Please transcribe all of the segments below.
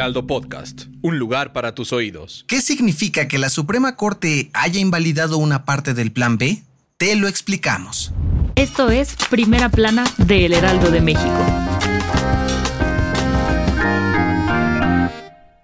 Heraldo Podcast, un lugar para tus oídos. ¿Qué significa que la Suprema Corte haya invalidado una parte del Plan B? Te lo explicamos. Esto es Primera Plana de El Heraldo de México.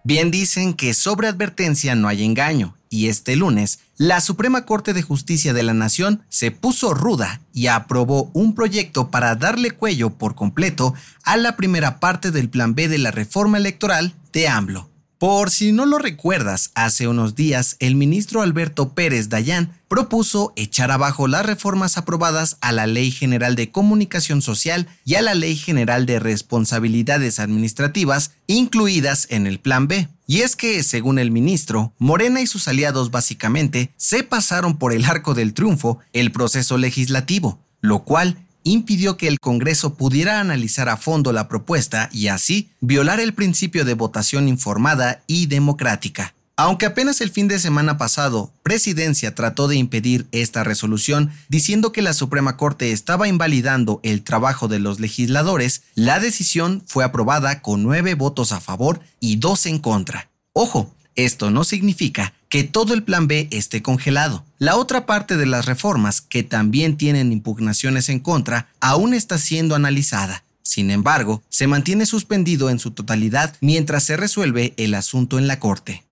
Bien dicen que sobre advertencia no hay engaño, y este lunes, la Suprema Corte de Justicia de la Nación se puso ruda y aprobó un proyecto para darle cuello por completo a la primera parte del Plan B de la reforma electoral de AMLO. Por si no lo recuerdas, hace unos días el ministro Alberto Pérez Dayán propuso echar abajo las reformas aprobadas a la Ley General de Comunicación Social y a la Ley General de Responsabilidades Administrativas incluidas en el Plan B. Y es que, según el ministro, Morena y sus aliados básicamente se pasaron por el arco del triunfo el proceso legislativo, lo cual impidió que el Congreso pudiera analizar a fondo la propuesta y así violar el principio de votación informada y democrática. Aunque apenas el fin de semana pasado, Presidencia trató de impedir esta resolución diciendo que la Suprema Corte estaba invalidando el trabajo de los legisladores, la decisión fue aprobada con nueve votos a favor y dos en contra. Ojo, esto no significa que todo el plan B esté congelado. La otra parte de las reformas, que también tienen impugnaciones en contra, aún está siendo analizada. Sin embargo, se mantiene suspendido en su totalidad mientras se resuelve el asunto en la Corte.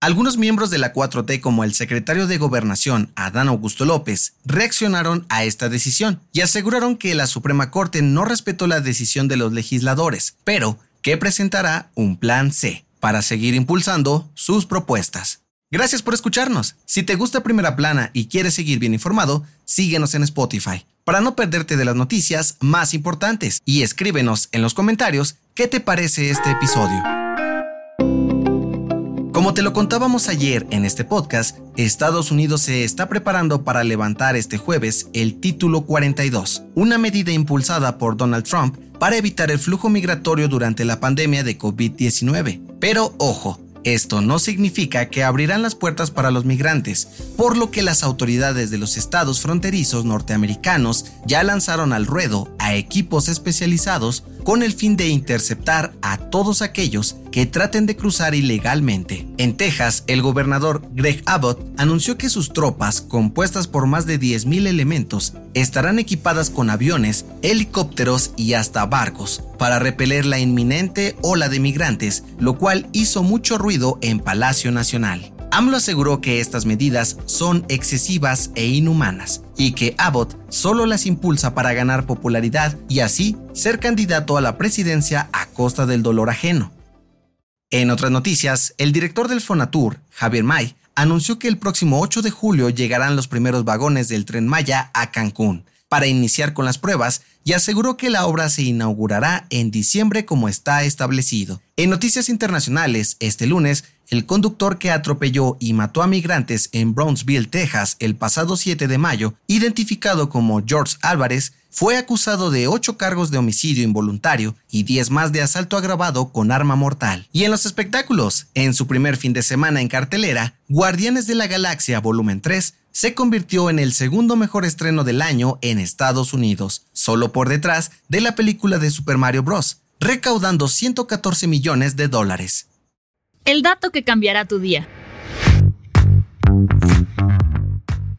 Algunos miembros de la 4T, como el secretario de Gobernación, Adán Augusto López, reaccionaron a esta decisión y aseguraron que la Suprema Corte no respetó la decisión de los legisladores, pero que presentará un plan C para seguir impulsando sus propuestas. Gracias por escucharnos. Si te gusta Primera Plana y quieres seguir bien informado, síguenos en Spotify para no perderte de las noticias más importantes y escríbenos en los comentarios qué te parece este episodio. Como te lo contábamos ayer en este podcast, Estados Unidos se está preparando para levantar este jueves el Título 42, una medida impulsada por Donald Trump para evitar el flujo migratorio durante la pandemia de COVID-19. Pero ojo, esto no significa que abrirán las puertas para los migrantes, por lo que las autoridades de los estados fronterizos norteamericanos ya lanzaron al ruedo a equipos especializados con el fin de interceptar a todos aquellos que traten de cruzar ilegalmente. En Texas, el gobernador Greg Abbott anunció que sus tropas, compuestas por más de 10.000 elementos, estarán equipadas con aviones, helicópteros y hasta barcos para repeler la inminente ola de migrantes, lo cual hizo mucho ruido en Palacio Nacional. AMLO aseguró que estas medidas son excesivas e inhumanas y que Abbott solo las impulsa para ganar popularidad y así ser candidato a la presidencia a costa del dolor ajeno. En otras noticias, el director del Fonatur, Javier May, anunció que el próximo 8 de julio llegarán los primeros vagones del tren Maya a Cancún para iniciar con las pruebas y aseguró que la obra se inaugurará en diciembre como está establecido. En noticias internacionales, este lunes, el conductor que atropelló y mató a migrantes en Brownsville, Texas, el pasado 7 de mayo, identificado como George Álvarez, fue acusado de 8 cargos de homicidio involuntario y 10 más de asalto agravado con arma mortal. Y en los espectáculos, en su primer fin de semana en cartelera, Guardianes de la Galaxia Volumen 3 se convirtió en el segundo mejor estreno del año en Estados Unidos, solo por detrás de la película de Super Mario Bros., recaudando 114 millones de dólares. El dato que cambiará tu día.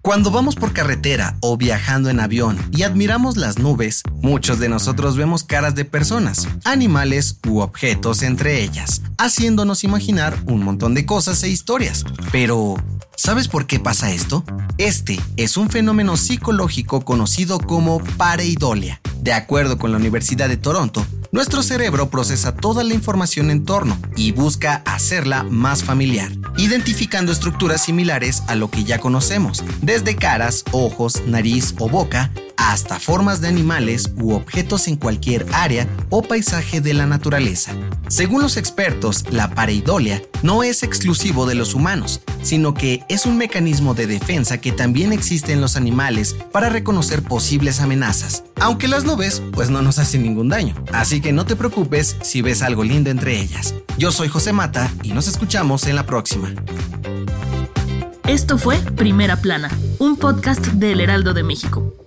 Cuando vamos por carretera o viajando en avión y admiramos las nubes, muchos de nosotros vemos caras de personas, animales u objetos entre ellas, haciéndonos imaginar un montón de cosas e historias. Pero, ¿sabes por qué pasa esto? Este es un fenómeno psicológico conocido como pareidolia. De acuerdo con la Universidad de Toronto, nuestro cerebro procesa toda la información en torno y busca hacerla más familiar, identificando estructuras similares a lo que ya conocemos, desde caras, ojos, nariz o boca, hasta formas de animales u objetos en cualquier área o paisaje de la naturaleza. Según los expertos, la pareidolia no es exclusivo de los humanos, sino que es un mecanismo de defensa que también existe en los animales para reconocer posibles amenazas. Aunque las no ves, pues no nos hacen ningún daño. Así que no te preocupes si ves algo lindo entre ellas. Yo soy José Mata y nos escuchamos en la próxima. Esto fue Primera Plana, un podcast del Heraldo de México.